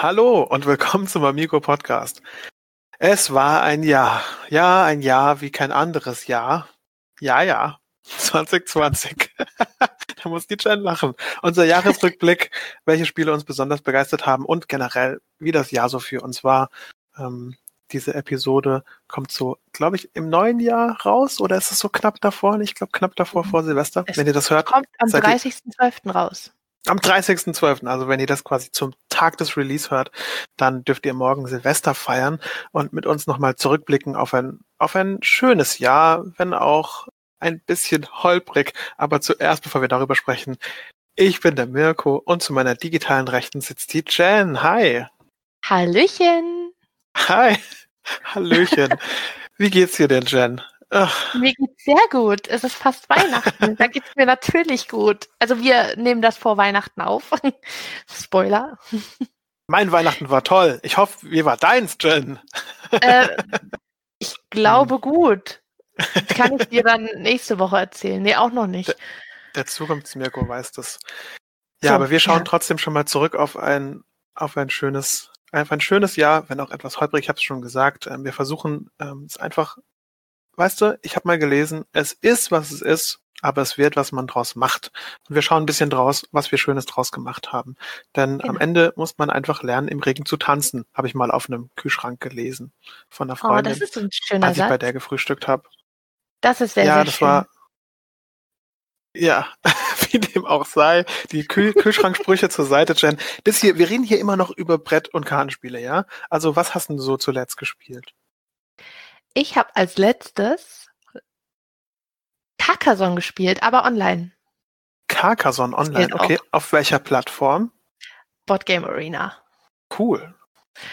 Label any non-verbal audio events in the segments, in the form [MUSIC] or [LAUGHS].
Hallo und willkommen zum Amigo Podcast. Es war ein Jahr. Ja, ein Jahr wie kein anderes Jahr. Ja, ja. [LAUGHS] 2020. [LAUGHS] da muss die Jen lachen. Unser Jahresrückblick, [LAUGHS] welche Spiele uns besonders begeistert haben und generell, wie das Jahr so für uns war. Ähm, diese Episode kommt so, glaube ich, im neuen Jahr raus oder ist es so knapp davor? Ich glaube, knapp davor vor Silvester. Es wenn ihr das hört. Kommt am seid ihr- 30.12. raus. Am 30.12., also wenn ihr das quasi zum Tag des Release hört, dann dürft ihr morgen Silvester feiern und mit uns nochmal zurückblicken auf ein, auf ein schönes Jahr, wenn auch ein bisschen holprig. Aber zuerst, bevor wir darüber sprechen, ich bin der Mirko und zu meiner digitalen Rechten sitzt die Jen. Hi. Hallöchen! Hi. Hallöchen. [LAUGHS] Wie geht's dir denn, Jen? Ach, Mir geht's sehr gut. Es ist fast Weihnachten. da geht's mir natürlich gut. Also wir nehmen das vor Weihnachten auf. [LAUGHS] Spoiler. mein Weihnachten war toll. Ich hoffe, wie war deins, Jen? Äh, ich [LAUGHS] glaube gut. Kann ich dir dann nächste Woche erzählen? Nee, auch noch nicht. Der Zukunftsmirko weiß das. Ja, So, aber wir schauen ja. trotzdem schon mal zurück auf ein, auf ein schönes, auf ein schönes Jahr, wenn auch etwas holprig, ich habe es schon gesagt. Ähm, wir versuchen ähm, es einfach, weißt du, ich habe mal gelesen, es ist, was es ist, aber es wird, was man draus macht. Und wir schauen ein bisschen draus, was wir Schönes draus gemacht haben. Denn am Genau. Ende muss man einfach lernen, im Regen zu tanzen, habe ich mal auf einem Kühlschrank gelesen von einer Oh, Freundin, das ist ein schöner als ich bei Satz. der gefrühstückt habe. Das ist sehr, ja, sehr das schön. war. Ja, [LAUGHS] wie dem auch sei. Die Kühl [LAUGHS] Kühlschranksprüche zur Seite, Jen. Das hier, wir reden hier immer noch über Brett- und Kartenspiele, ja? Also, was hast du so zuletzt gespielt? Ich habe als letztes Carcassonne gespielt, aber online. Carcassonne online, okay. Auf welcher Plattform? Board Game Arena. Cool.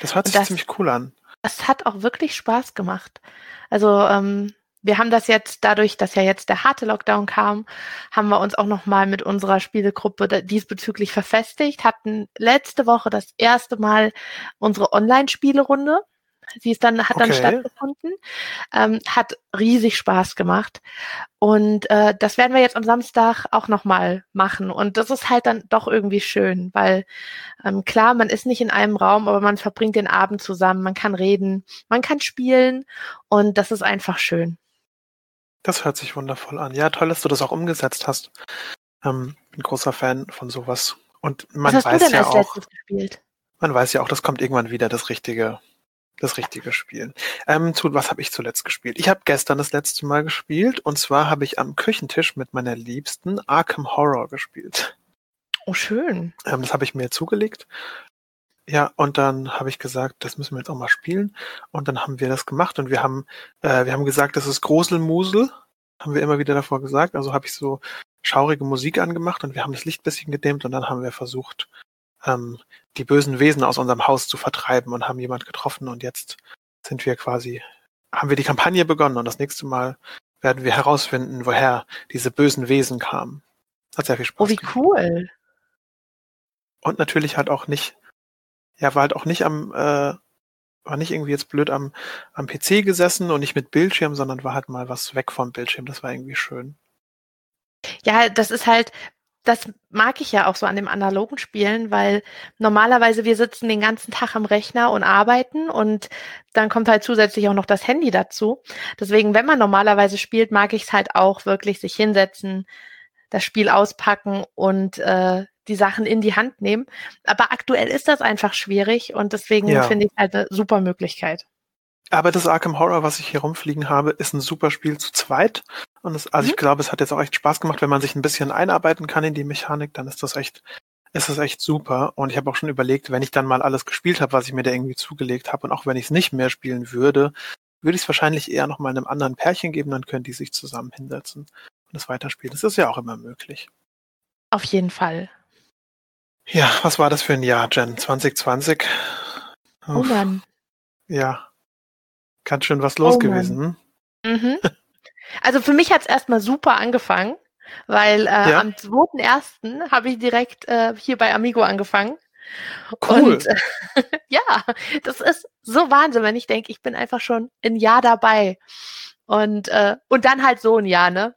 Das hört sich das- ziemlich cool an. Es hat auch wirklich Spaß gemacht. Also ähm, wir haben das jetzt dadurch, dass ja jetzt der harte Lockdown kam, haben wir uns auch noch mal mit unserer Spielegruppe diesbezüglich verfestigt. Hatten letzte Woche das erste Mal unsere Online-Spielerunde. Sie ist dann hat dann Okay. stattgefunden, ähm, hat riesig Spaß gemacht und äh, das werden wir jetzt am Samstag auch noch mal machen und das ist halt dann doch irgendwie schön, weil ähm, klar, man ist nicht in einem Raum, aber man verbringt den Abend zusammen, man kann reden, man kann spielen und das ist einfach schön. Das hört sich wundervoll an. Ja, toll, dass du das auch umgesetzt hast. Ähm, bin großer Fan von sowas. Und man Was hast du weiß denn ja als auch, letztes gespielt? man weiß ja auch, das kommt irgendwann wieder, das richtige, das richtige Spielen. Ähm, zu, was habe ich zuletzt gespielt? Ich habe gestern das letzte Mal gespielt und zwar habe ich am Küchentisch mit meiner Liebsten Arkham Horror gespielt. Oh, schön. Ähm, das habe ich mir zugelegt. Ja, und dann habe ich gesagt, das müssen wir jetzt auch mal spielen. Und dann haben wir das gemacht und wir haben, äh, wir haben gesagt, das ist Gruselmusel, haben wir immer wieder davor gesagt. Also habe ich so schaurige Musik angemacht und wir haben das Licht ein bisschen gedimmt und dann haben wir versucht, ähm, die bösen Wesen aus unserem Haus zu vertreiben und haben jemand getroffen und jetzt sind wir quasi, haben wir die Kampagne begonnen und das nächste Mal werden wir herausfinden, woher diese bösen Wesen kamen. Hat sehr viel Spaß Oh, wie gemacht. cool. Und natürlich halt auch nicht, ja, war halt auch nicht am, äh, war nicht irgendwie jetzt blöd am, am PC gesessen und nicht mit Bildschirm, sondern war halt mal was weg vom Bildschirm. Das war irgendwie schön. Ja, das ist halt, das mag ich ja auch so an dem analogen Spielen, weil normalerweise wir sitzen den ganzen Tag am Rechner und arbeiten und dann kommt halt zusätzlich auch noch das Handy dazu. Deswegen, wenn man normalerweise spielt, mag ich es halt auch wirklich sich hinsetzen, das Spiel auspacken und äh, die Sachen in die Hand nehmen. Aber aktuell ist das einfach schwierig und deswegen Ja. finde ich halt eine super Möglichkeit. Aber das Arkham Horror, was ich hier rumfliegen habe, ist ein super Spiel zu zweit. Und es, also ich Mhm. glaube, es hat jetzt auch echt Spaß gemacht, wenn man sich ein bisschen einarbeiten kann in die Mechanik, dann ist das echt, ist das echt super. Und ich habe auch schon überlegt, wenn ich dann mal alles gespielt habe, was ich mir da irgendwie zugelegt habe, und auch wenn ich es nicht mehr spielen würde, würde ich es wahrscheinlich eher noch mal einem anderen Pärchen geben, dann können die sich zusammen hinsetzen und es weiterspielen. Das ist ja auch immer möglich. Auf jeden Fall. Ja, was war das für ein Jahr, Jen? 2020? Oh Mann. Ja, ganz schön was los Oh gewesen. Hm? Mhm. [LAUGHS] Also für mich hat es erstmal super angefangen, weil äh, Ja. am 2.1. habe ich direkt äh, hier bei Amigo angefangen. Cool. Und äh, [LAUGHS] ja, das ist so Wahnsinn, wenn ich denke, ich bin einfach schon ein Jahr dabei. Und, äh, und dann halt so ein Jahr, ne?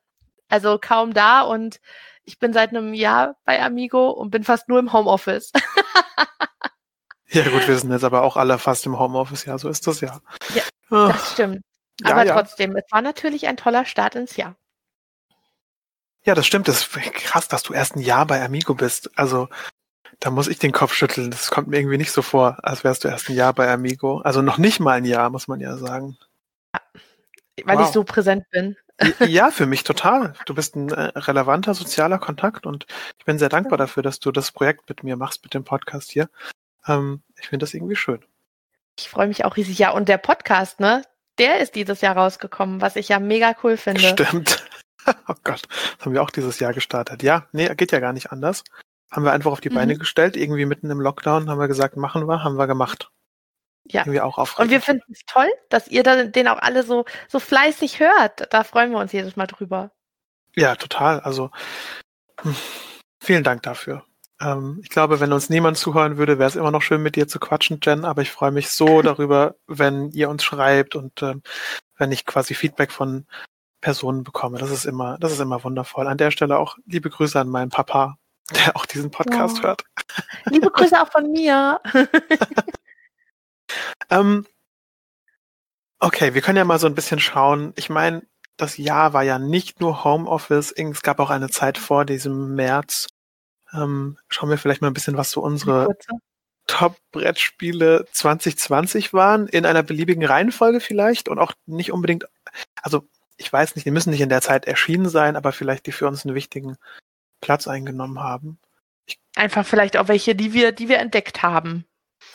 Also kaum da und ich bin seit einem Jahr bei Amigo und bin fast nur im Homeoffice. [LAUGHS] Ja gut, wir sind jetzt aber auch alle fast im Homeoffice, ja, so ist das ja. Ja, das stimmt. Ja, Aber ja. trotzdem, es war natürlich ein toller Start ins Jahr. Ja, das stimmt. Das ist krass, dass du erst ein Jahr bei Amigo bist. Also, da muss ich den Kopf schütteln. Das kommt mir irgendwie nicht so vor, als wärst du erst ein Jahr bei Amigo. Also noch nicht mal ein Jahr, muss man ja sagen. Weil Wow. ich so präsent bin. [LAUGHS] Ja, für mich total. Du bist ein äh, relevanter sozialer Kontakt und ich bin sehr dankbar dafür, dass du das Projekt mit mir machst, mit dem Podcast hier. Ähm, ich finde das irgendwie schön. Ich freue mich auch riesig. Ja, und der Podcast, ne? Der ist dieses Jahr rausgekommen, was ich ja mega cool finde. Stimmt. [LAUGHS] Oh Gott, das haben wir auch dieses Jahr gestartet. Ja, nee, geht ja gar nicht anders. Haben wir einfach auf die Mhm. Beine gestellt, irgendwie mitten im Lockdown, haben wir gesagt, machen wir, haben wir gemacht. Ja. Irgendwie auch Und wir finden es toll, dass ihr da, den auch alle so, so fleißig hört. Da freuen wir uns jedes Mal drüber. Ja, total. Also hm, vielen Dank dafür. Ähm, ich glaube, wenn uns niemand zuhören würde, wäre es immer noch schön, mit dir zu quatschen, Jen. Aber ich freue mich so [LAUGHS] darüber, wenn ihr uns schreibt und ähm, wenn ich quasi Feedback von Personen bekomme. Das ist immer, das ist immer wundervoll. An der Stelle auch liebe Grüße an meinen Papa, [LAUGHS] der auch diesen Podcast Ja. hört. Liebe Grüße auch von mir. [LAUGHS] Ähm, okay, wir können ja mal so ein bisschen schauen. Ich meine, das Jahr war ja nicht nur Homeoffice, es gab auch eine Zeit vor diesem März. Ähm, schauen wir vielleicht mal ein bisschen, was so unsere. Top-Brettspiele 2020 waren, in einer beliebigen Reihenfolge vielleicht und auch nicht unbedingt, also ich weiß nicht, die müssen nicht in der Zeit erschienen sein, aber vielleicht die für uns einen wichtigen Platz eingenommen haben. Einfach vielleicht auch welche, die wir, die wir entdeckt haben.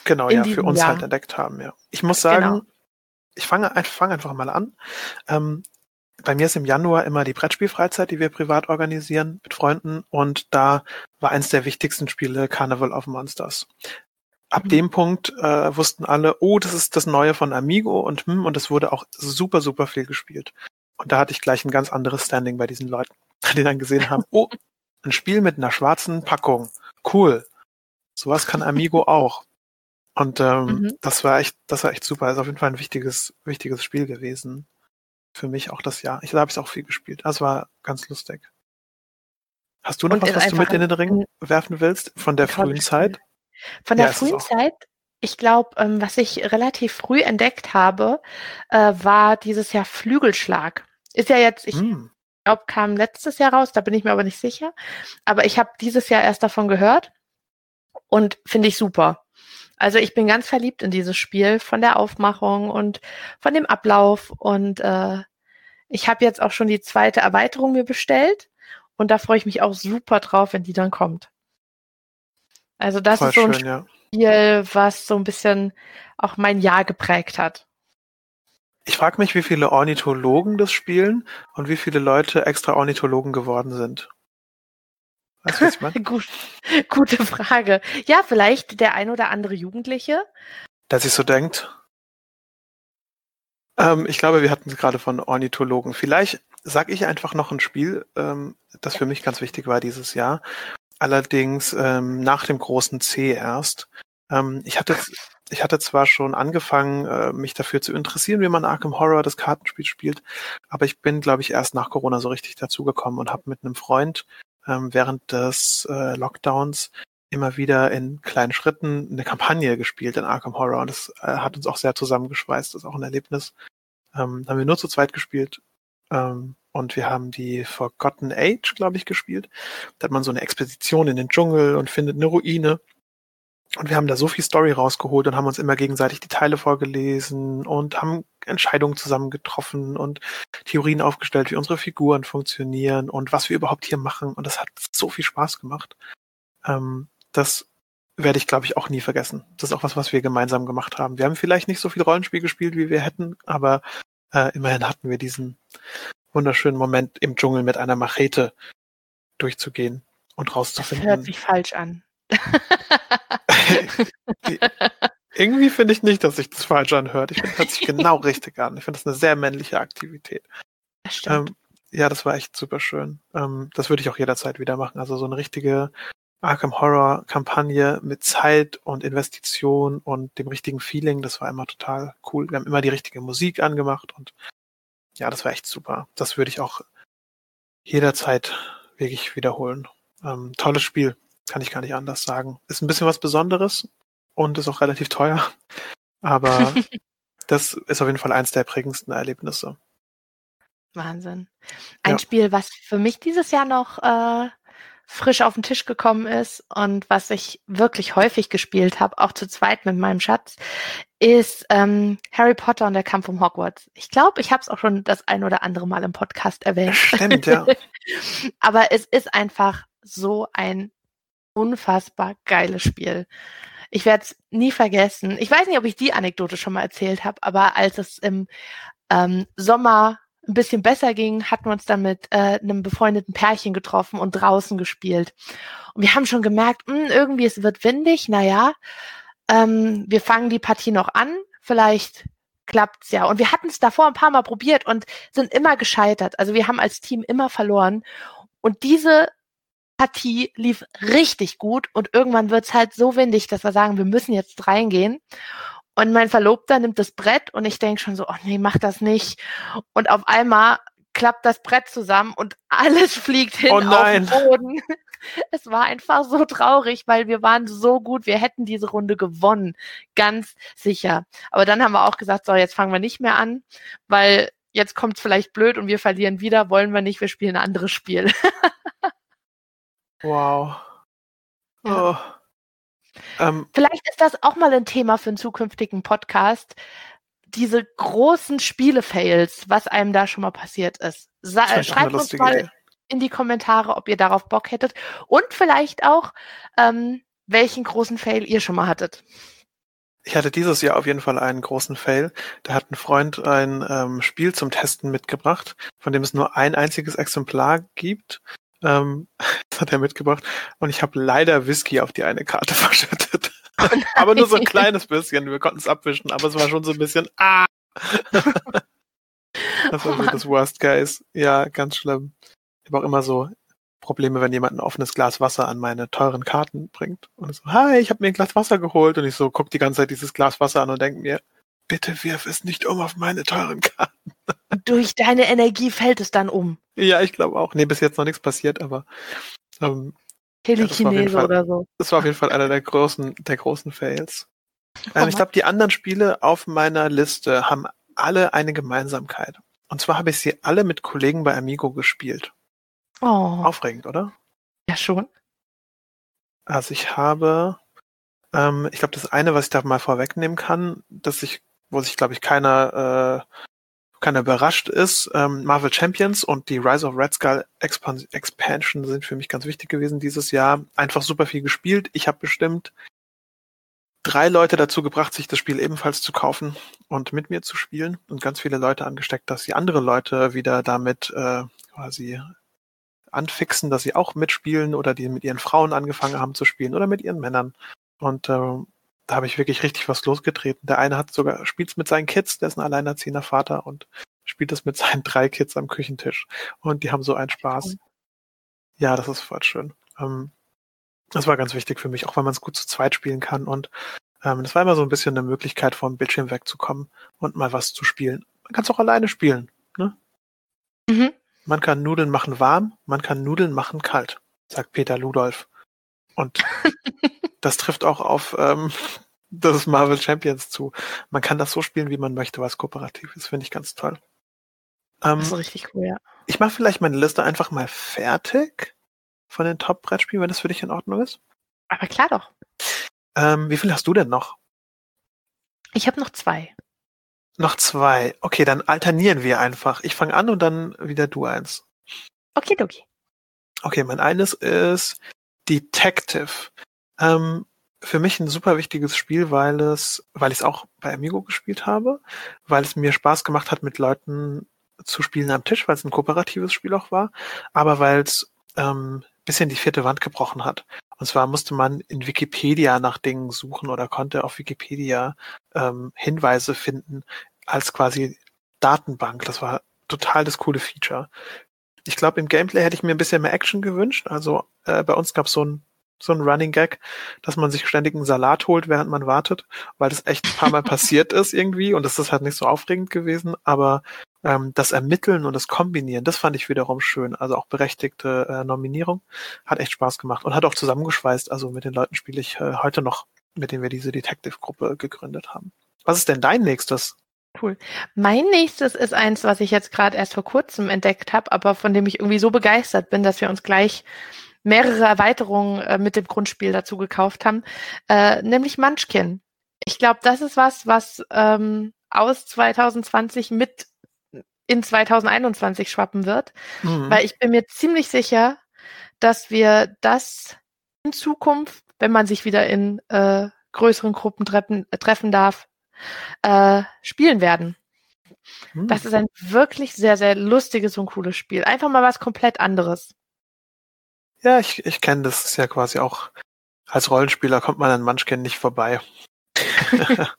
Genau, In ja, für uns Jahr. halt entdeckt haben, ja. Ich muss sagen, Genau. ich fange fang einfach mal an. Ähm, bei mir ist im Januar immer die Brettspielfreizeit, die wir privat organisieren mit Freunden und da war eins der wichtigsten Spiele Carnival of Monsters. Ab Mhm. dem Punkt äh, wussten alle, oh, das ist das Neue von Amigo und hm, und es wurde auch super, super viel gespielt. Und da hatte ich gleich ein ganz anderes Standing bei diesen Leuten, [LAUGHS] die dann gesehen haben, oh, ein Spiel mit einer schwarzen Packung. Cool. Sowas kann Amigo [LAUGHS] auch. Und ähm, Mhm. das war echt, das war echt super. Ist auf jeden Fall ein wichtiges, wichtiges Spiel gewesen. Für mich auch das Jahr. Ich da habe ich auch viel gespielt. Das war ganz lustig. Hast du noch Und was, was du mit in den Ring werfen willst von der frühen Zeit? Von Ja, der es frühen. Zeit, ich glaube, ähm, was ich relativ früh entdeckt habe, äh, war dieses Jahr Flügelschlag. Ist ja jetzt, ich Hm. glaube, kam letztes Jahr raus, da bin ich mir aber nicht sicher. Aber ich habe dieses Jahr erst davon gehört und finde ich super. Also ich bin ganz verliebt in dieses Spiel von der Aufmachung und von dem Ablauf und äh, ich habe jetzt auch schon die zweite Erweiterung mir bestellt und da freue ich mich auch super drauf, wenn die dann kommt. Also das Voll ist so ein schön, ja. Spiel, was so ein bisschen auch mein Jahr geprägt hat. Ich frage mich, wie viele Ornithologen das spielen und wie viele Leute extra Ornithologen geworden sind. Weißt du, was ich meine? [LAUGHS] Gut, gute Frage. Ja, vielleicht der ein oder andere Jugendliche. Der sich so denkt. Ähm, ich glaube, wir hatten es gerade von Ornithologen. Vielleicht sage ich einfach noch ein Spiel, ähm, das für mich ganz wichtig war dieses Jahr. Allerdings ähm, nach dem großen C erst. Ähm, ich hatte ich hatte zwar schon angefangen, äh, mich dafür zu interessieren, wie man Arkham Horror, das Kartenspiel spielt, aber ich bin, glaube ich, erst nach Corona so richtig dazugekommen und habe mit einem Freund ähm, während des äh, Lockdowns immer wieder in kleinen Schritten eine Kampagne gespielt in Arkham Horror und das äh, hat uns auch sehr zusammengeschweißt. Das ist auch ein Erlebnis. Ähm, haben wir nur zu zweit gespielt ähm, und wir haben die Forgotten Age, glaube ich, gespielt. Da hat man so eine Expedition in den Dschungel und findet eine Ruine. Und wir haben da so viel Story rausgeholt und haben uns immer gegenseitig die Teile vorgelesen und haben Entscheidungen zusammen getroffen und Theorien aufgestellt, wie unsere Figuren funktionieren und was wir überhaupt hier machen. Und das hat so viel Spaß gemacht. Ähm, das werde ich, glaube ich, auch nie vergessen. Das ist auch was, was wir gemeinsam gemacht haben. Wir haben vielleicht nicht so viel Rollenspiel gespielt, wie wir hätten, aber äh, immerhin hatten wir diesen wunderschönen Moment im Dschungel mit einer Machete durchzugehen und Das rauszufinden. hört sich falsch an. [LAUGHS] [LAUGHS] Irgendwie finde ich nicht, dass sich das falsch anhört. Ich finde, hört sich genau richtig an. Ich finde das eine sehr männliche Aktivität. Das. Ähm, ja, das war echt super schön. Ähm, das würde ich auch jederzeit wieder machen. Also so eine richtige Arkham Horror Kampagne mit Zeit und Investition und dem richtigen Feeling, das war immer total cool. Wir haben immer die richtige Musik angemacht und ja, das war echt super. Das würde ich auch jederzeit wirklich wiederholen. Ähm, tolles Spiel, kann ich gar nicht anders sagen. Ist ein bisschen was Besonderes. und ist auch relativ teuer. [LAUGHS] Aber [LAUGHS] das ist auf jeden Fall eins der prägendsten Erlebnisse. Wahnsinn. Ein ja. Spiel, was für mich dieses Jahr noch äh, frisch auf den Tisch gekommen ist und was ich wirklich häufig gespielt habe, auch zu zweit mit meinem Schatz, ist ähm, Harry Potter und der Kampf um Hogwarts. Ich glaube, ich habe es auch schon das ein oder andere Mal im Podcast erwähnt. Stimmt, ja. [LAUGHS] Aber es ist einfach so ein unfassbar geiles Spiel. Ich werde es nie vergessen. Ich weiß nicht, ob ich die Anekdote schon mal erzählt habe, aber als es im ähm, Sommer ein bisschen besser ging, hatten wir uns dann mit äh, einem befreundeten Pärchen getroffen und draußen gespielt. Und wir haben schon gemerkt, mh, hm, irgendwie es wird windig, naja, ähm, wir fangen die Partie noch an, vielleicht klappt's ja. Und wir hatten es davor ein paar Mal probiert und sind immer gescheitert. Also wir haben als Team immer verloren. Und diese Partie lief richtig gut und irgendwann wird's halt so windig, dass wir sagen, wir müssen jetzt reingehen. Und mein Verlobter nimmt das Brett und ich denke schon so, oh nee, mach das nicht. Und auf einmal klappt das Brett zusammen und alles [LAUGHS] fliegt hin oh auf den Boden. [LAUGHS] Es war einfach so traurig, weil wir waren so gut, wir hätten diese Runde gewonnen, ganz sicher. Aber dann haben wir auch gesagt, so, jetzt fangen wir nicht mehr an, weil jetzt kommt es vielleicht blöd und wir verlieren wieder, wollen wir nicht, wir spielen ein anderes Spiel. [LAUGHS] wow. Ja. Oh. Ähm, Vielleicht ist das auch mal ein Thema für einen zukünftigen Podcast. Diese großen Spiele-Fails, was einem da schon mal passiert ist. Sa schreibt uns mal Idee. in die Kommentare, ob ihr darauf Bock hättet. Und vielleicht auch, ähm, welchen großen Fail ihr schon mal hattet. Ich hatte dieses Jahr auf jeden Fall einen großen Fail. Da hat ein Freund ein ähm, Spiel zum Testen mitgebracht, von dem es nur ein einziges Exemplar gibt. Ähm, [LAUGHS] das hat er mitgebracht. Und ich habe leider Whisky auf die eine Karte [LAUGHS] verschüttet. Oh [LAUGHS] aber nur so ein kleines bisschen. Wir konnten es abwischen, aber es war schon so ein bisschen, ah! das war oh so das Worst Case. Ja, ganz schlimm. Ich habe auch immer so Probleme, wenn jemand ein offenes Glas Wasser an meine teuren Karten bringt. Und so, hi, ich habe mir ein Glas Wasser geholt. Und ich so, guck die ganze Zeit dieses Glas Wasser an und denk mir, bitte wirf es nicht um auf meine teuren Karten. Durch deine Energie fällt es dann um. Ja, ich glaube auch. Nee, bis jetzt noch nichts passiert, aber ähm, Telekinese ja, oder so. Das war auf jeden Fall einer der großen, der großen Fails. Ähm, ich glaube, die anderen Spiele auf meiner Liste haben alle eine Gemeinsamkeit. Und zwar habe ich sie alle mit Kollegen bei Amigo gespielt. Oh. Aufregend, oder? Ja, schon. Also ich habe, ähm, ich glaube, das eine, was ich da mal vorwegnehmen kann, dass ich, wo sich, glaube ich, keiner äh, keiner überrascht ist. Ähm, Marvel Champions und die Rise of Red Skull Expan Expansion sind für mich ganz wichtig gewesen dieses Jahr. Einfach super viel gespielt. Ich habe bestimmt drei Leute dazu gebracht, sich das Spiel ebenfalls zu kaufen und mit mir zu spielen und ganz viele Leute angesteckt, dass sie andere Leute wieder damit äh, quasi anfixen, dass sie auch mitspielen oder die mit ihren Frauen angefangen haben zu spielen oder mit ihren Männern. Und äh, da habe ich wirklich richtig was losgetreten. Der eine hat sogar, spielt mit seinen Kids, der ist ein alleinerziehender Vater und spielt es mit seinen drei Kids am Küchentisch. Und die haben so einen Spaß. Ja, das ist voll schön. Ähm, das war ganz wichtig für mich, auch weil man es gut zu zweit spielen kann. Und ähm, das war immer so ein bisschen eine Möglichkeit, vom Bildschirm wegzukommen und mal was zu spielen. Man kann es auch alleine spielen. Ne? Mhm. Man kann Nudeln machen warm, man kann Nudeln machen kalt, sagt Peter Ludolf. Und [LAUGHS] das trifft auch auf ähm, [LAUGHS] das Marvel Champions zu. Man kann das so spielen, wie man möchte, was kooperativ ist. Finde ich ganz toll. Ähm, das ist richtig cool, ja. Ich mache vielleicht meine Liste einfach mal fertig von den Top-Brettspielen, wenn das für dich in Ordnung ist. Aber klar doch. Ähm, wie viel hast du denn noch? Ich habe noch zwei. Noch zwei. Okay, dann alternieren wir einfach. Ich fange an und dann wieder du eins. Okay, okay. Okay, mein eines ist Detective. Ähm, für mich ein super wichtiges Spiel, weil es, weil ich es auch bei Amigo gespielt habe, weil es mir Spaß gemacht hat, mit Leuten zu spielen am Tisch, weil es ein kooperatives Spiel auch war, aber weil es ähm, bisschen die vierte Wand gebrochen hat. Und zwar musste man in Wikipedia nach Dingen suchen oder konnte auf Wikipedia ähm, Hinweise finden als quasi Datenbank. Das war total das coole Feature. Ich glaube, im Gameplay hätte ich mir ein bisschen mehr Action gewünscht. Also äh, bei uns gab es so ein so ein Running Gag, dass man sich ständig einen Salat holt, während man wartet, weil das echt ein paar Mal passiert ist irgendwie und das ist halt nicht so aufregend gewesen, aber ähm, das Ermitteln und das Kombinieren, das fand ich wiederum schön. Also auch berechtigte äh, Nominierung. Hat echt Spaß gemacht und hat auch zusammengeschweißt. Also mit den Leuten spiele ich äh, heute noch mit dem wir diese Detective-Gruppe gegründet haben. Was ist denn dein nächstes? Cool. Mein nächstes ist eins, was ich jetzt gerade erst vor kurzem entdeckt habe, aber von dem ich irgendwie so begeistert bin, dass wir uns gleich mehrere Erweiterungen äh, mit dem Grundspiel dazu gekauft haben, äh, nämlich Munchkin. Ich glaube, das ist was, was ähm, aus 2020 mit in 2021 schwappen wird, mhm. weil ich bin mir ziemlich sicher, dass wir das in Zukunft, wenn man sich wieder in äh, größeren Gruppen treffen, äh, treffen darf, äh, spielen werden. Mhm. Das ist ein wirklich sehr, sehr lustiges und cooles Spiel. Einfach mal was komplett anderes. Ja, ich, ich kenne das. ist ja quasi auch, als Rollenspieler kommt man an Munchkin nicht vorbei. [LAUGHS]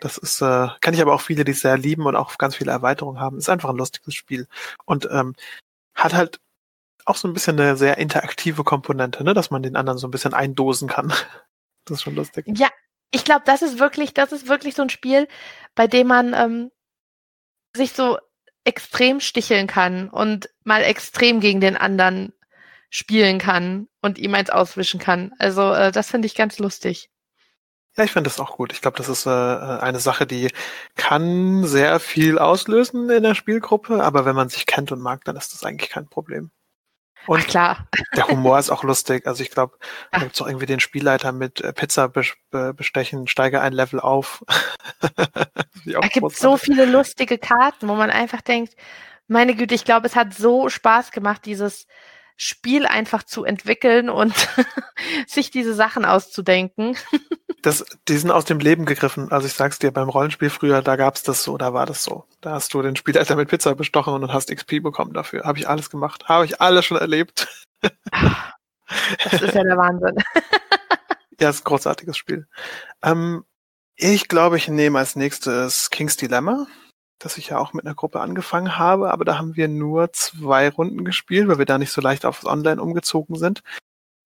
Das ist, äh, kann ich aber auch viele, die es sehr lieben und auch ganz viele Erweiterungen haben. Ist einfach ein lustiges Spiel. Und ähm, hat halt auch so ein bisschen eine sehr interaktive Komponente, ne, dass man den anderen so ein bisschen eindosen kann. [LAUGHS] Das ist schon lustig. Ja, ich glaube, das ist wirklich, das ist wirklich so ein Spiel, bei dem man ähm, sich so extrem sticheln kann und mal extrem gegen den anderen spielen kann und ihm eins auswischen kann. Also äh, das finde ich ganz lustig. Ja, ich finde das auch gut. Ich glaube, das ist äh, eine Sache, die kann sehr viel auslösen in der Spielgruppe, aber wenn man sich kennt und mag, dann ist das eigentlich kein Problem. Und Ach, klar. der [LAUGHS] Humor ist auch lustig. Also ich glaube, da gibt es auch irgendwie den Spielleiter mit äh, Pizza bestechen, steige ein Level auf. [LAUGHS] da gibt es so viele lustige Karten, wo man einfach denkt, meine Güte, ich glaube, es hat so Spaß gemacht, dieses Spiel einfach zu entwickeln und [LAUGHS] sich diese Sachen auszudenken. [LAUGHS] das, die sind aus dem Leben gegriffen. Also ich sag's dir, beim Rollenspiel früher, da gab's das so, da war das so. Da hast du den Spielleiter mit Pizza bestochen und hast XP bekommen dafür. Habe ich alles gemacht. Habe ich alles schon erlebt. das ist ja der Wahnsinn. [LAUGHS] ja, ist ein großartiges Spiel. Ähm, ich glaube, ich nehme als nächstes King's Dilemma das ich ja auch mit einer Gruppe angefangen habe, aber da haben wir nur zwei Runden gespielt, weil wir da nicht so leicht aufs Online umgezogen sind.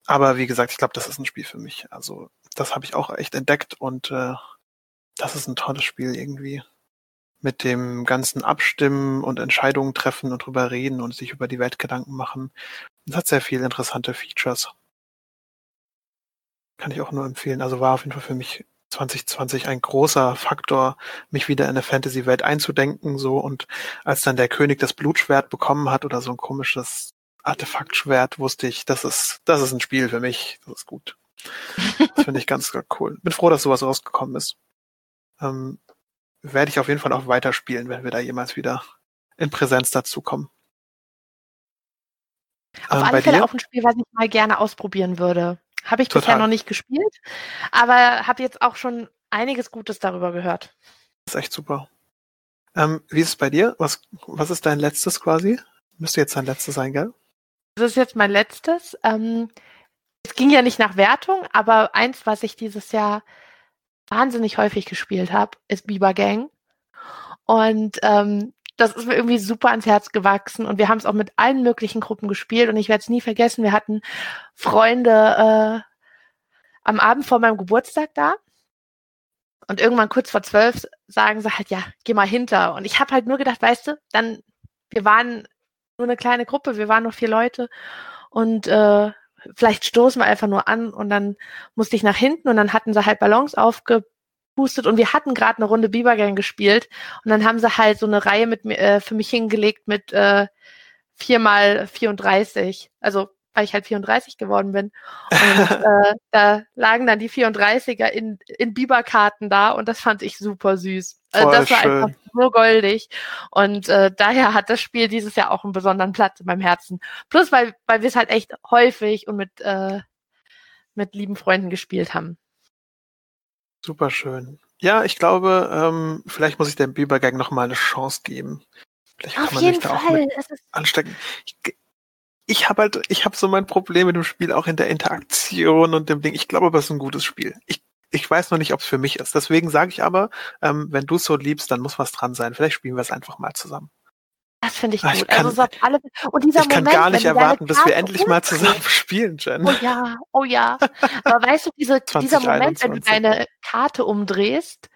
Aber wie gesagt, ich glaube, das ist ein Spiel für mich. Also das habe ich auch echt entdeckt und äh, das ist ein tolles Spiel irgendwie. Mit dem ganzen Abstimmen und Entscheidungen treffen und drüber reden und sich über die Welt Gedanken machen. Es hat sehr viele interessante Features. Kann ich auch nur empfehlen. Also war auf jeden Fall für mich 2020 ein großer Faktor, mich wieder in eine Fantasy-Welt einzudenken, so und als dann der König das Blutschwert bekommen hat oder so ein komisches Artefaktschwert, wusste ich, das ist, das ist ein Spiel für mich, das ist gut. Das finde ich ganz, ganz cool. Bin froh, dass sowas rausgekommen ist. Ähm, werde ich auf jeden Fall auch weiterspielen, wenn wir da jemals wieder in Präsenz dazukommen. Auf ähm, alle Fälle dir? auch ein Spiel, was ich mal gerne ausprobieren würde. Habe ich Total. bisher noch nicht gespielt, aber habe jetzt auch schon einiges Gutes darüber gehört. Das ist echt super. Ähm, wie ist es bei dir? Was, was ist dein letztes quasi? Müsste jetzt dein letztes sein, gell? Das ist jetzt mein letztes. Ähm, es ging ja nicht nach Wertung, aber eins, was ich dieses Jahr wahnsinnig häufig gespielt habe, ist Biber Gang. Und ähm, das ist mir irgendwie super ans Herz gewachsen und wir haben es auch mit allen möglichen Gruppen gespielt und ich werde es nie vergessen. Wir hatten Freunde äh, am Abend vor meinem Geburtstag da und irgendwann kurz vor zwölf sagen sie halt, ja, geh mal hinter. Und ich habe halt nur gedacht, weißt du, dann, wir waren nur eine kleine Gruppe, wir waren nur vier Leute und äh, vielleicht stoßen wir einfach nur an und dann musste ich nach hinten und dann hatten sie halt Ballons aufge gepustet und wir hatten gerade eine Runde Bibergang gespielt und dann haben sie halt so eine Reihe mit mir äh, für mich hingelegt mit äh, 4 mal 34. Also weil ich halt 34 geworden bin. Und [LAUGHS] äh, da lagen dann die 34er in, in Biberkarten da und das fand ich super süß. Also das war schön. einfach so goldig. Und äh, daher hat das Spiel dieses Jahr auch einen besonderen Platz in meinem Herzen. Plus, weil, weil wir es halt echt häufig und mit, äh, mit lieben Freunden gespielt haben. Super schön. Ja, ich glaube, ähm, vielleicht muss ich dem Bibergang noch mal eine Chance geben. Vielleicht kann Auf man jeden sich da Fall. auch mit anstecken. Ich, ich habe halt, ich habe so mein Problem mit dem Spiel auch in der Interaktion und dem Ding. Ich glaube, aber es ist ein gutes Spiel. Ich, ich weiß noch nicht, ob es für mich ist. Deswegen sage ich aber, ähm, wenn du es so liebst, dann muss was dran sein. Vielleicht spielen wir es einfach mal zusammen. Das finde ich Ach, gut. Ich kann, also alle, und dieser ich kann gar nicht erwarten, bis wir endlich mal zusammen spielen, Jen. Oh ja, oh ja. Aber weißt du, diese, dieser Moment, wenn du [LAUGHS] deine Karte umdrehst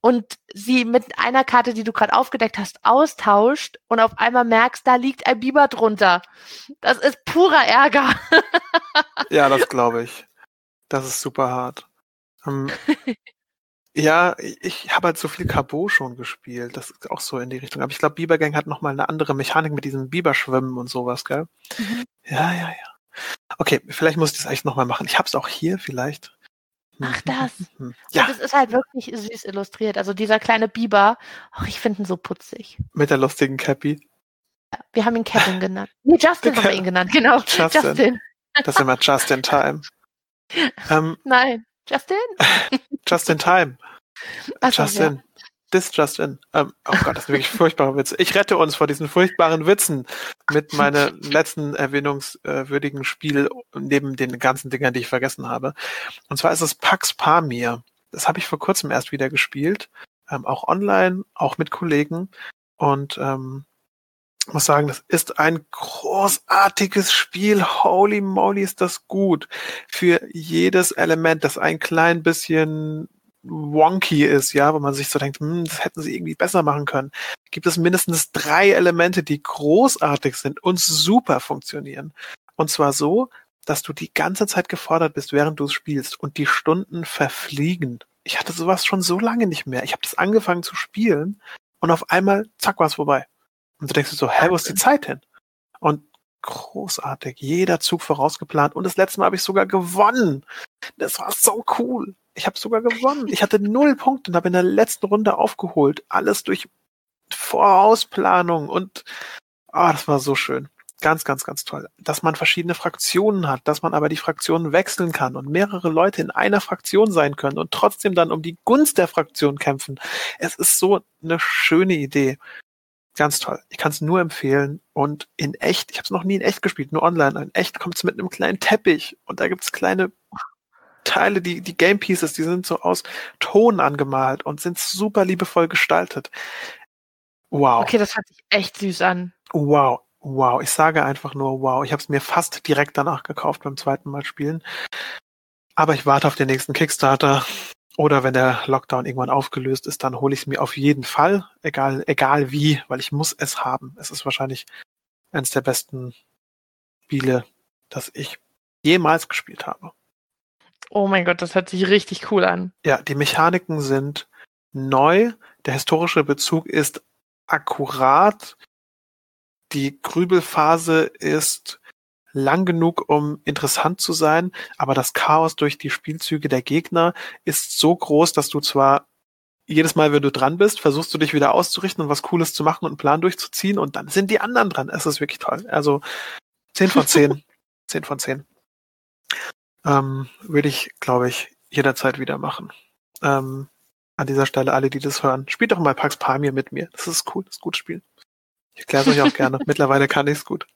und sie mit einer Karte, die du gerade aufgedeckt hast, austauscht und auf einmal merkst, da liegt ein Biber drunter. Das ist purer Ärger. ja, das [LAUGHS] glaube ich. Das ist super hart. Ähm, [LAUGHS] ja, ich habe halt so viel Cabot schon gespielt. Das ist auch so in die Richtung. Aber ich glaube, Biber Gang hat nochmal eine andere Mechanik mit diesem Biberschwimmen und sowas, gell? Mhm. Ja, ja, ja. Okay, vielleicht muss ich das eigentlich nochmal machen. Ich habe es auch hier vielleicht. Ach, das. Ja. Und es ist halt wirklich süß illustriert. Also dieser kleine Biber, oh, ich finde ihn so putzig. Mit der lustigen Cappy. Ja, wir haben ihn Kevin [LAUGHS] genannt. Nee, Justin haben wir ihn genannt, genau. Justin. Justin. Das ist immer Just in Time. [LAUGHS] Ähm, Nein, Justin? [LAUGHS] Just in Time. So, Justin. Ja. This Justin. Ähm, oh Gott, das sind wirklich furchtbare Witze. Ich rette uns vor diesen furchtbaren Witzen mit meinem letzten erwähnungswürdigen Spiel neben den ganzen Dingern, die ich vergessen habe. Und zwar ist es Pax Pamir. Das habe ich vor kurzem erst wieder gespielt. Ähm, auch online, auch mit Kollegen. Und ähm, muss sagen, das ist ein großartiges Spiel. Holy moly, ist das gut. Für jedes Element, das ein klein bisschen wonky ist, ja, wo man sich so denkt, hm, das hätten sie irgendwie besser machen können, gibt es mindestens drei Elemente, die großartig sind und super funktionieren. Und zwar so, dass du die ganze Zeit gefordert bist, während du es spielst und die Stunden verfliegen. Ich hatte sowas schon so lange nicht mehr. Ich habe das angefangen zu spielen und auf einmal, zack, war es vorbei. Und du denkst so, hä, wo ist die Zeit hin? Und großartig, jeder Zug vorausgeplant und das letzte Mal habe ich sogar gewonnen. Das war so cool. Ich habe sogar gewonnen. Ich hatte null Punkte und habe in der letzten Runde aufgeholt. Alles durch Vorausplanung und ah, das war so schön. Ganz, ganz, ganz toll. Dass man verschiedene Fraktionen hat, dass man aber die Fraktionen wechseln kann und mehrere Leute in einer Fraktion sein können und trotzdem dann um die Gunst der Fraktion kämpfen. Es ist so eine schöne Idee. Ganz toll. Ich kann es nur empfehlen. Und in echt, ich habe es noch nie in echt gespielt, nur online. In echt kommt es mit einem kleinen Teppich und da gibt's kleine Teile, die, die Game Pieces, die sind so aus Ton angemalt und sind super liebevoll gestaltet. Wow. Okay, das hört sich echt süß an. Wow. Wow. Ich sage einfach nur wow. Ich habe es mir fast direkt danach gekauft beim zweiten Mal spielen. Aber ich warte auf den nächsten Kickstarter. Oder wenn der Lockdown irgendwann aufgelöst ist, dann hole ich es mir auf jeden Fall, egal, egal wie, weil ich muss es haben. Es ist wahrscheinlich eines der besten Spiele, das ich jemals gespielt habe. Oh mein Gott, das hört sich richtig cool an. Ja, die Mechaniken sind neu, der historische Bezug ist akkurat, die Grübelphase ist lang genug, um interessant zu sein, aber das Chaos durch die Spielzüge der Gegner ist so groß, dass du zwar jedes Mal, wenn du dran bist, versuchst du dich wieder auszurichten und was Cooles zu machen und einen Plan durchzuziehen und dann sind die anderen dran. Es ist wirklich toll. Also 10 von 10. 10 [LAUGHS] von 10. Ähm, würde ich, glaube ich, jederzeit wieder machen. Ähm, an dieser Stelle alle, die das hören, spielt doch mal Pax Pamir mit mir. Das ist cool, das ist gut Spiel. Ich erkläre es euch auch gerne. [LAUGHS] Mittlerweile kann ich es gut.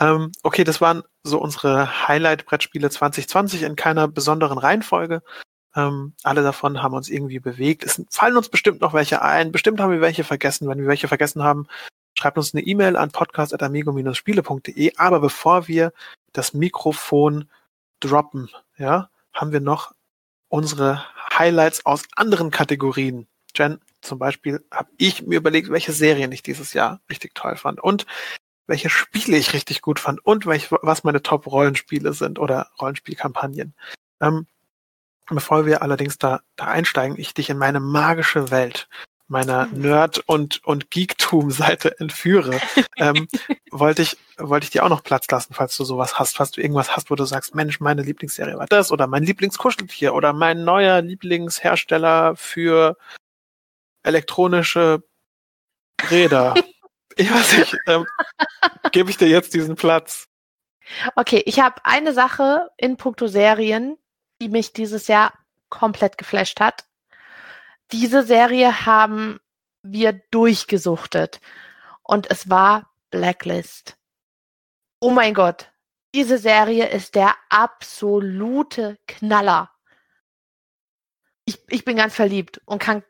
Ähm, okay, das waren so unsere Highlight-Brettspiele 2020 in keiner besonderen Reihenfolge. Ähm, alle davon haben uns irgendwie bewegt. Es fallen uns bestimmt noch welche ein. Bestimmt haben wir welche vergessen. Wenn wir welche vergessen haben, schreibt uns eine E-Mail an podcast.amigo-spiele.de. Aber bevor wir das Mikrofon droppen, ja, haben wir noch unsere Highlights aus anderen Kategorien. Jen, zum Beispiel habe ich mir überlegt, welche Serien ich dieses Jahr richtig toll fand und welche Spiele ich richtig gut fand und welch, was meine Top-Rollenspiele sind oder Rollenspielkampagnen. Ähm, bevor wir allerdings da, da einsteigen, ich dich in meine magische Welt meiner mhm. Nerd- und, und Geektum-Seite entführe, [LAUGHS] ähm, wollte ich, wollte ich dir auch noch Platz lassen, falls du sowas hast, falls du irgendwas hast, wo du sagst, Mensch, meine Lieblingsserie war das oder mein Lieblingskuscheltier oder mein neuer Lieblingshersteller für elektronische Räder. [LAUGHS] ich weiß nicht, ähm, gebe ich dir jetzt diesen Platz. Okay, ich habe eine Sache in puncto Serien, die mich dieses Jahr komplett geflasht hat. Diese Serie haben wir durchgesuchtet und es war Blacklist. Oh mein Gott, diese Serie ist der absolute Knaller. Ich, ich bin ganz verliebt und kann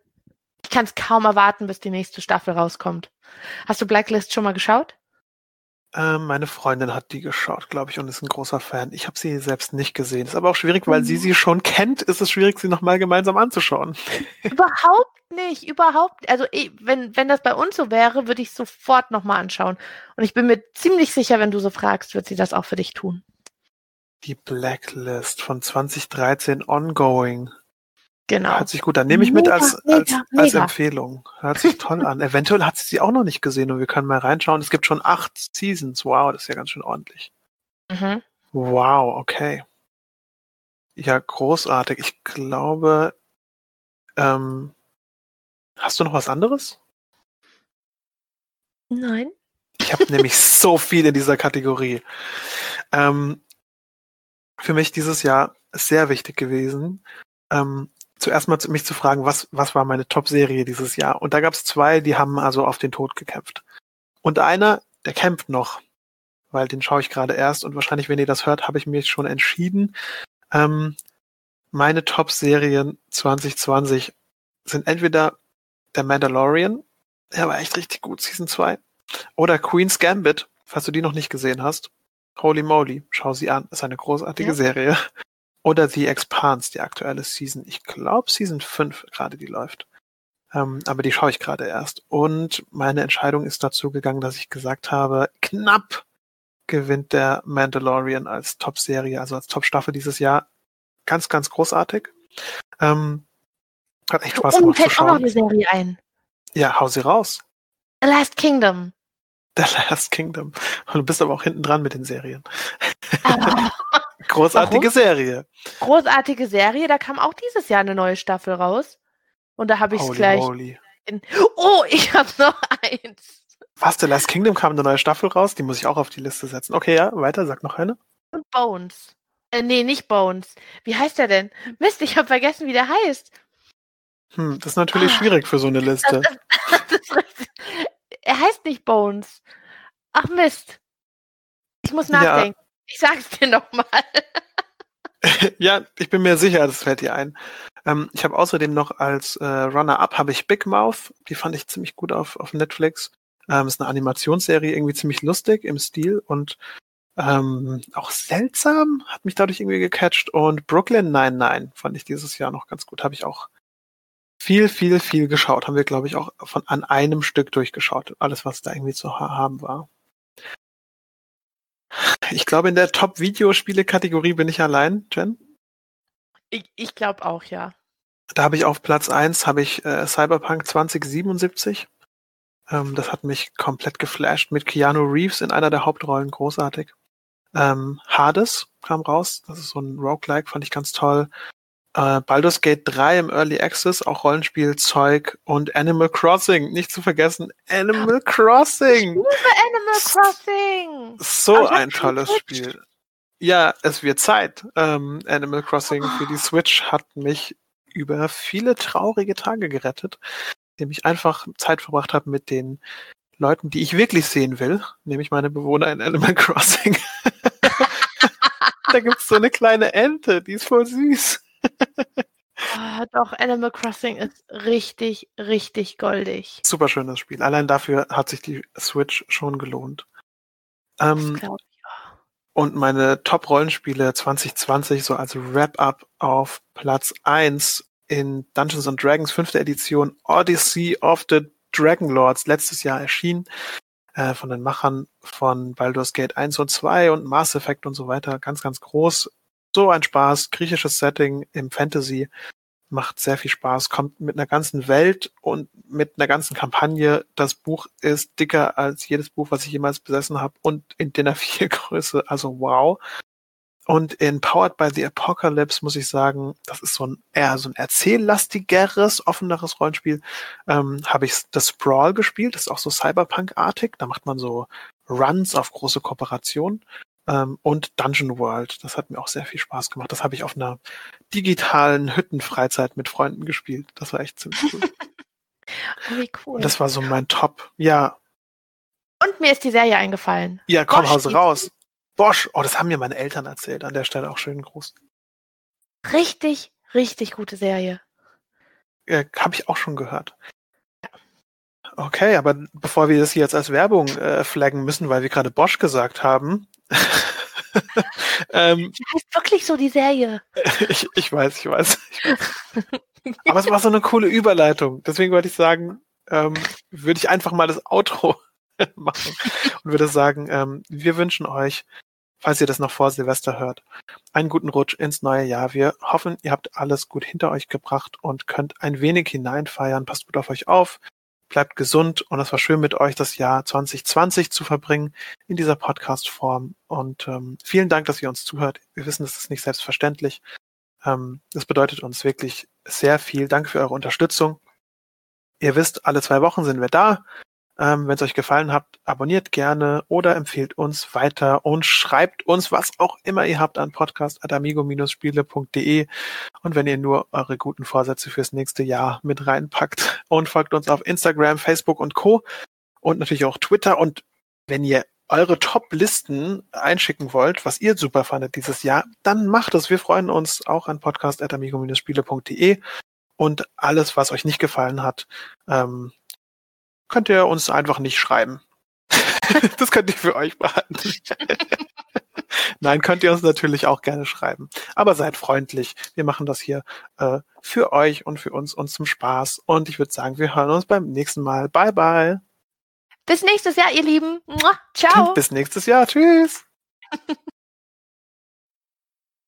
ich kann es kaum erwarten, bis die nächste Staffel rauskommt. Hast du Blacklist schon mal geschaut? Ähm, meine Freundin hat die geschaut, glaube ich, und ist ein großer Fan. Ich habe sie selbst nicht gesehen. Ist aber auch schwierig, weil mhm. sie sie schon kennt, ist es schwierig, sie nochmal gemeinsam anzuschauen. [LAUGHS] Überhaupt nicht, überhaupt. Also wenn, wenn das bei uns so wäre, würde ich sofort nochmal anschauen. Und ich bin mir ziemlich sicher, wenn du so fragst, wird sie das auch für dich tun. Die Blacklist von 2013 ongoing. Genau. Hört sich gut an. Nehme ich mit als, als, als. Empfehlung. Hört sich toll an. Eventuell hat sie sie auch noch nicht gesehen und wir können mal reinschauen. Es gibt schon acht Seasons. Wow, das ist ja ganz schön ordentlich. Mhm. Wow, okay. Ja, großartig. Ich glaube, ähm, hast du noch was anderes? Nein. Ich habe nämlich [LAUGHS] so viel in dieser Kategorie. Ähm, für mich dieses Jahr sehr wichtig gewesen, ähm, zuerst mal zu- mich zu fragen, was, was war meine Top-Serie dieses Jahr? Und da gab es zwei, die haben also auf den Tod gekämpft. Und einer, der kämpft noch, weil den schaue ich gerade erst und wahrscheinlich, wenn ihr das hört, habe ich mich schon entschieden. Ähm, meine Top-Serien 2020 sind entweder der Mandalorian, der war echt richtig gut, Season 2, oder Queen's Gambit, falls du die noch nicht gesehen hast. Holy moly, schau sie an, ist eine großartige Ja. Serie. Oder The Expanse, die aktuelle Season. Ich glaube Season 5 gerade, die läuft. Ähm, aber die schaue ich gerade erst. Und meine Entscheidung ist dazu gegangen, dass ich gesagt habe, knapp gewinnt der Mandalorian als Top-Serie, also als Top-Staffel dieses Jahr. Ganz, ganz großartig. Ähm, hat echt Spaß Und gemacht zu fällt auch noch eine Serie ein. Ja, hau sie raus. The Last Kingdom. The Last Kingdom. Und du bist aber auch hinten dran mit den Serien. Ah, [LAUGHS] Großartige Warum? Serie. großartige Serie. Da kam auch dieses Jahr eine neue Staffel raus. Und da habe ich es Holy gleich. moly. In oh, ich habe noch [LAUGHS] eins. Was, The Last Kingdom kam eine neue Staffel raus? Die muss ich auch auf die Liste setzen. Okay, ja, weiter, sag noch eine. Und Bones. Äh, nee, nicht Bones. Wie heißt der denn? Mist, ich habe vergessen, wie der heißt. Hm, das ist natürlich Ah. schwierig für so eine Liste. [LAUGHS] Das ist richtig. er heißt nicht Bones. Ach Mist. Ich muss nachdenken. Ich sag's dir nochmal. [LAUGHS] ja, ich bin mir sicher, das fällt dir ein. Ähm, ich habe außerdem noch als äh, Runner-Up habe ich Big Mouth. Die fand ich ziemlich gut auf, auf Netflix. Ähm, ist eine Animationsserie, irgendwie ziemlich lustig im Stil und ähm, auch seltsam, hat mich dadurch irgendwie gecatcht. Und Brooklyn 99 fand ich dieses Jahr noch ganz gut. Habe ich auch viel, viel, viel geschaut. Haben wir, glaube ich, auch von an einem Stück durchgeschaut. Alles, was da irgendwie zu ha haben war. Ich glaube, in der Top-Videospiele-Kategorie bin ich allein, Jen. Ich, ich glaube auch, ja. Da habe ich auf Platz eins habe ich äh, Cyberpunk 2077. Ähm, das hat mich komplett geflasht mit Keanu Reeves in einer der Hauptrollen, großartig. Ähm, Hades kam raus, das ist so ein Roguelike, fand ich ganz toll. Äh, Baldur's Gate 3 im Early Access, auch Rollenspielzeug und Animal Crossing, nicht zu vergessen, Animal Crossing! Animal Crossing. So ich ein tolles. Spiel. Ja, es wird Zeit. Ähm, Animal Crossing für die Switch hat mich über viele traurige Tage gerettet, indem ich einfach Zeit verbracht habe mit den Leuten, die ich wirklich sehen will, nämlich meine Bewohner in Animal [LAUGHS] Crossing. [LAUGHS] da gibt's so eine kleine Ente, die ist voll süß. Oh, [LAUGHS] doch, Animal Crossing ist richtig, richtig goldig. Super schönes Spiel. Allein dafür hat sich die Switch schon gelohnt. Ähm. Und meine Top-Rollenspiele 2020 so als Wrap-up auf Platz 1 in Dungeons and Dragons 5. Edition Odyssey of the Dragon Lords letztes Jahr erschienen äh, von den Machern von Baldur's Gate 1 und 2 und Mass Effect und so weiter. Ganz, ganz groß. So ein Spaß. Griechisches Setting im Fantasy. Macht sehr viel Spaß. Kommt mit einer ganzen Welt und mit einer ganzen Kampagne. Das Buch ist dicker als jedes Buch, was ich jemals besessen habe und in DIN A4 [LAUGHS] Größe. Also wow. Und in Powered by the Apocalypse muss ich sagen, das ist so ein eher so ein erzähllastigeres, offeneres Rollenspiel. Ähm, Habe ich das Sprawl gespielt, das ist auch so Cyberpunk-artig. Da macht man so Runs auf große Kooperationen. Ähm, und Dungeon World, das hat mir auch sehr viel Spaß gemacht. Das habe ich auf einer digitalen Hüttenfreizeit mit Freunden gespielt. Das war echt ziemlich cool. [LAUGHS] Oh, wie cool. Und das war so mein Top. Ja, Und mir ist die Serie eingefallen. ja, komm, Bosch, raus. Bosch, oh, das haben mir meine Eltern erzählt. An der Stelle auch schön groß. Richtig, richtig gute Serie. Äh, habe ich auch schon gehört. Okay, aber bevor wir das hier jetzt als Werbung äh, flaggen müssen, weil wir gerade Bosch gesagt haben. [LAUGHS] ähm, Die heißt wirklich so die Serie. [LAUGHS] ich, ich weiß. Ich weiß. Aber es war so eine coole Überleitung. Deswegen wollte ich sagen, ähm, würde ich einfach mal das Outro [LAUGHS] machen und würde sagen, ähm, wir wünschen euch falls ihr das noch vor Silvester hört. Einen guten Rutsch ins neue Jahr. Wir hoffen, ihr habt alles gut hinter euch gebracht und könnt ein wenig hineinfeiern. Passt gut auf euch auf. Bleibt gesund und es war schön mit euch das Jahr 2020 zu verbringen in dieser Podcast-Form. Und ähm, vielen Dank, dass ihr uns zuhört. Wir wissen, das ist nicht selbstverständlich. Ähm, das bedeutet uns wirklich sehr viel. Danke für eure Unterstützung. Ihr wisst, alle zwei Wochen sind wir da. Ähm, Wenn es euch gefallen hat, abonniert gerne oder empfehlt uns weiter und schreibt uns, was auch immer ihr habt an podcast.amigo-spiele.de. Und wenn ihr nur eure guten Vorsätze fürs nächste Jahr mit reinpackt und folgt uns auf Instagram, Facebook und Co. Und natürlich auch Twitter. Und wenn ihr eure Top-Listen einschicken wollt, was ihr super fandet dieses Jahr, dann macht es. Wir freuen uns auch an podcast.amigo-spiele.de und alles, was euch nicht gefallen hat, ähm, könnt ihr uns einfach nicht schreiben. [LAUGHS] das könnt ihr für euch behalten. [LAUGHS] Nein, könnt ihr uns natürlich auch gerne schreiben. Aber seid freundlich. Wir machen das hier äh, für euch und für uns und zum Spaß. Und ich würde sagen, wir hören uns beim nächsten Mal. Bye, bye. Bis nächstes Jahr, ihr Lieben. Ciao. Bis nächstes Jahr. Tschüss. [LAUGHS]